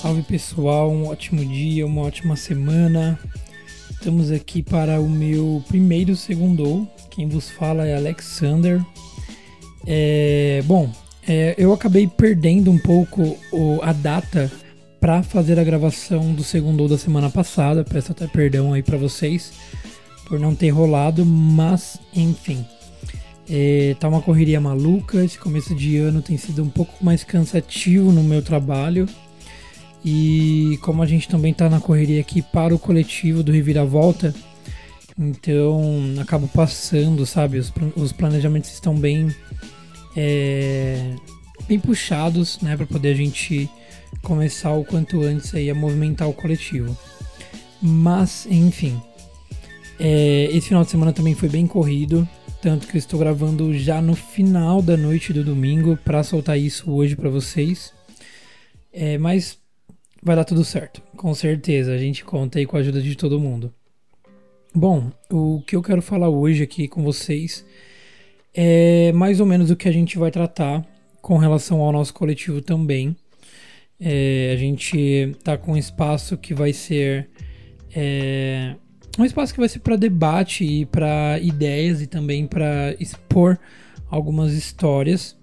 Salve pessoal, um ótimo dia, uma ótima semana. Estamos aqui para o meu primeiro segundo. Quem vos fala é Alexander. É, bom, é, eu acabei perdendo um pouco o, a data para fazer a gravação do segundo da semana passada. Peço até perdão aí para vocês por não ter rolado, mas enfim. É, tá uma correria maluca. Esse começo de ano tem sido um pouco mais cansativo no meu trabalho. E como a gente também está na correria aqui para o coletivo do Reviravolta, então acabo passando, sabe? Os, os planejamentos estão bem, é, bem puxados, né? Para poder a gente começar o quanto antes aí a movimentar o coletivo. Mas, enfim, é, esse final de semana também foi bem corrido, tanto que eu estou gravando já no final da noite do domingo para soltar isso hoje para vocês. É, mas vai dar tudo certo, com certeza. A gente conta aí com a ajuda de todo mundo. Bom, o que eu quero falar hoje aqui com vocês é mais ou menos o que a gente vai tratar com relação ao nosso coletivo também. É, a gente tá com um espaço que vai ser é, um espaço que vai ser para debate e para ideias e também para expor algumas histórias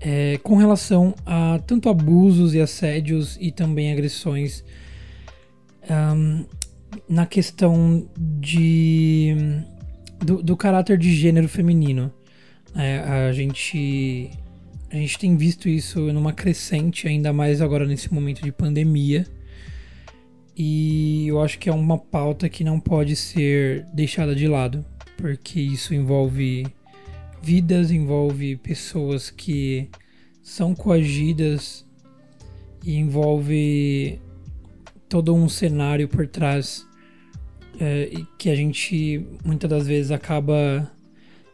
é, com relação a tanto abusos e assédios e também agressões um, na questão de do, do, caráter de gênero feminino. É, a gente a gente tem visto isso numa crescente, ainda mais agora nesse momento de pandemia. E eu acho que é uma pauta que não pode ser deixada de lado, porque isso envolve vidas, envolve pessoas que são coagidas e envolve todo um cenário por trás é, que a gente muitas das vezes acaba,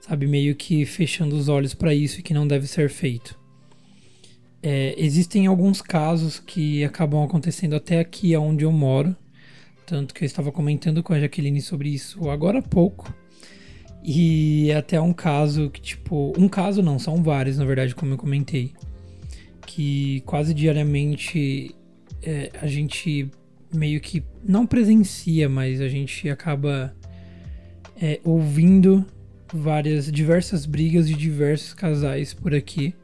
sabe, meio que fechando os olhos para isso e que não deve ser feito. É, existem alguns casos que acabam acontecendo até aqui onde eu moro, tanto que eu estava comentando com a Jaqueline sobre isso agora há pouco. E é até um caso que, tipo, um caso não, são vários, na verdade, como eu comentei, que quase diariamente é, a gente meio que não presencia, mas a gente acaba é, ouvindo várias, diversas brigas de diversos casais por aqui.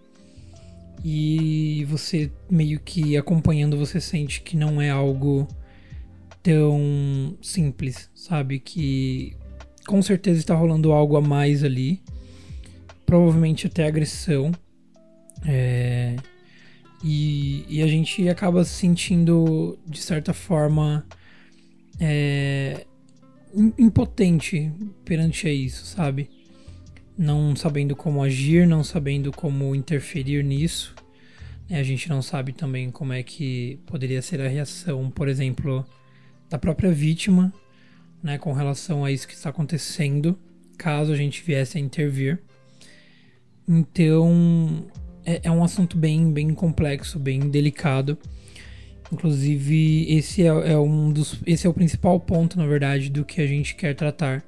E você meio que acompanhando, você sente que não é algo tão simples, sabe? Que com certeza está rolando algo a mais ali. Provavelmente até agressão. É, e, e, a gente acaba se sentindo, de certa forma, é, impotente perante a isso, sabe? Não sabendo como agir, não sabendo como interferir nisso. A gente não sabe também como é que poderia ser a reação, por exemplo, da própria vítima né, com relação a isso que está acontecendo, caso a gente viesse a intervir. Então, é, é um assunto bem, bem complexo, bem delicado. Inclusive, esse é, é, um dos, esse é o principal ponto, na verdade, do que a gente quer tratar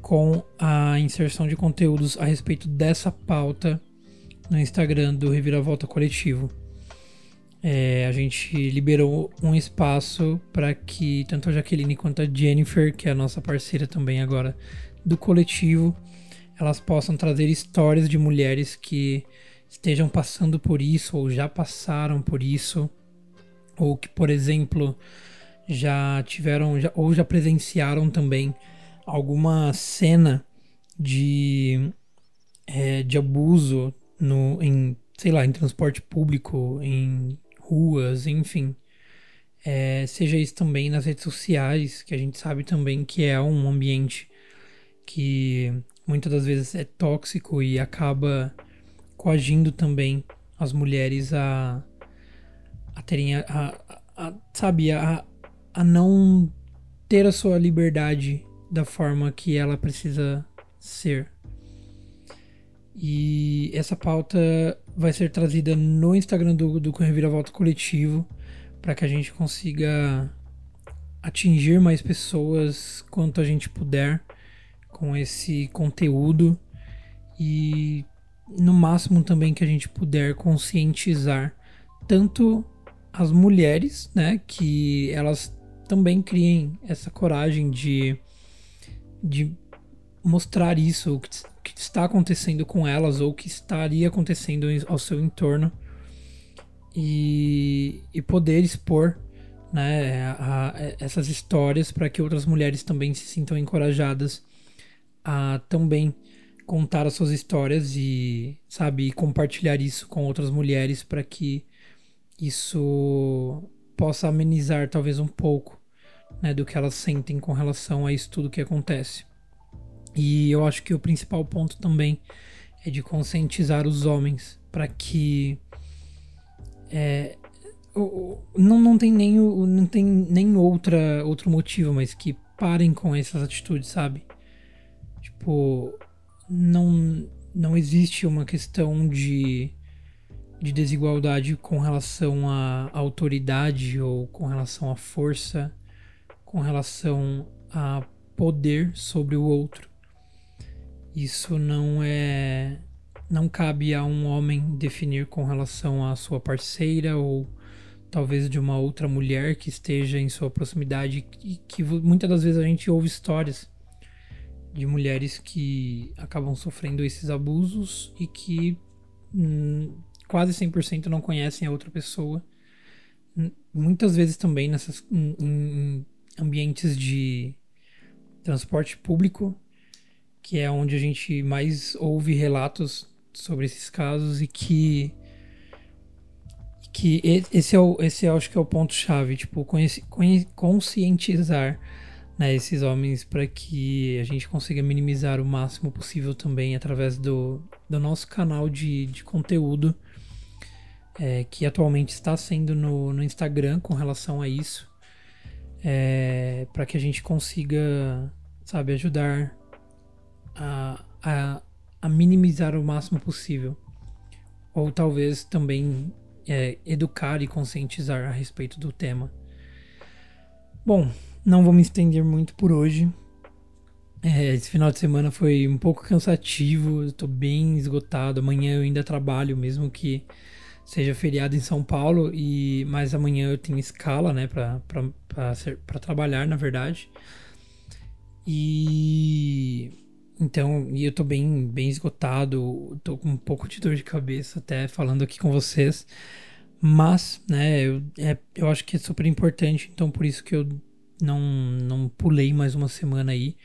com a inserção de conteúdos a respeito dessa pauta no Instagram do Reviravolta Coletivo. É, a gente liberou um espaço para que tanto a Jaqueline quanto a Jennifer, que é a nossa parceira também agora do coletivo, elas possam trazer histórias de mulheres que estejam passando por isso ou já passaram por isso, ou que, por exemplo, já tiveram já, ou já presenciaram também alguma cena de, é, de abuso no, em, sei lá, em transporte público, em ruas, enfim. É, seja isso também nas redes sociais, que a gente sabe também que é um ambiente que muitas das vezes é tóxico e acaba coagindo também as mulheres a, a terem a, a, a sabe, a, a não ter a sua liberdade da forma que ela precisa ser. E essa pauta vai ser trazida no Instagram do, do Reviravolta Coletivo para que a gente consiga atingir mais pessoas quanto a gente puder com esse conteúdo e no máximo também que a gente puder conscientizar tanto as mulheres, né, que elas também criem essa coragem de, de mostrar isso, o que, que está acontecendo com elas ou o que estaria acontecendo ao seu entorno e, e poder expor né, a, a, essas histórias para que outras mulheres também se sintam encorajadas a também contar as suas histórias e, sabe, compartilhar isso com outras mulheres para que isso possa amenizar talvez um pouco né, do que elas sentem com relação a isso tudo que acontece. E eu acho que o principal ponto também é de conscientizar os homens para que é, não, não tem nem não tem nem outra outro motivo, mas que parem com essas atitudes, sabe? Tipo, não não existe uma questão de de desigualdade com relação à autoridade ou com relação à força, com relação a poder sobre o outro. Isso não é. Não cabe a um homem definir com relação à sua parceira ou talvez de uma outra mulher que esteja em sua proximidade e que muitas das vezes a gente ouve histórias de mulheres que acabam sofrendo esses abusos e que hum, quase 100% não conhecem a outra pessoa. Muitas vezes também nessas em, em ambientes de transporte público, que é onde a gente mais ouve relatos sobre esses casos e que que esse é o esse acho que é o ponto chave, tipo, conheci, conscientizar né, esses homens para que a gente consiga minimizar o máximo possível também através do, do nosso canal de, de conteúdo é, que atualmente está sendo no, no Instagram com relação a isso, é, para que a gente consiga, sabe, ajudar a, a, a, minimizar o máximo possível. Ou talvez também é, educar e conscientizar a respeito do tema. Bom, não vou me estender muito por hoje. É, esse final de semana foi um pouco cansativo, estou bem esgotado. Amanhã eu ainda trabalho, mesmo que seja feriado em São Paulo e mas amanhã eu tenho escala, né, para trabalhar, na verdade. E então, e eu tô bem bem esgotado, tô com um pouco de dor de cabeça até falando aqui com vocês. Mas, né, eu, é, eu acho que é super importante, então por isso que eu não, não pulei mais uma semana aí,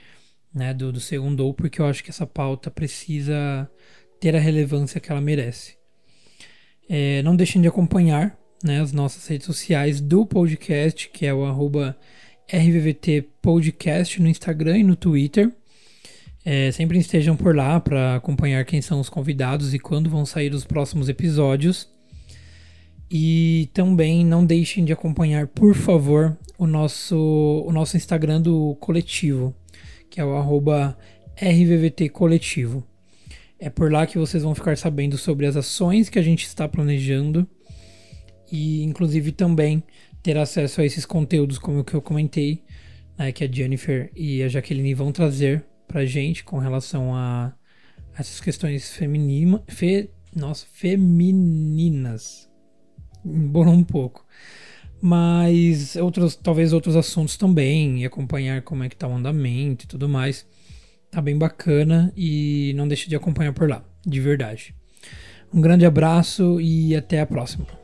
né, do, do segundo, porque eu acho que essa pauta precisa ter a relevância que ela merece. É, não deixem de acompanhar né, as nossas redes sociais do podcast, que é o arroba RVVT Podcast no Instagram e no Twitter. É, sempre estejam por lá para acompanhar quem são os convidados e quando vão sair os próximos episódios. E também não deixem de acompanhar, por favor, o nosso, o nosso Instagram do coletivo, que é o arroba RVVT Coletivo. É por lá que vocês vão ficar sabendo sobre as ações que a gente está planejando e, inclusive, também ter acesso a esses conteúdos, como o que eu comentei, né, que a Jennifer e a Jaqueline vão trazer para gente com relação a essas questões feminina, fe, nossa, femininas. Embolou um pouco. Mas outros, talvez outros assuntos também, e acompanhar como é que tá o andamento e tudo mais. Tá bem bacana e não deixe de acompanhar por lá, de verdade. Um grande abraço e até a próxima.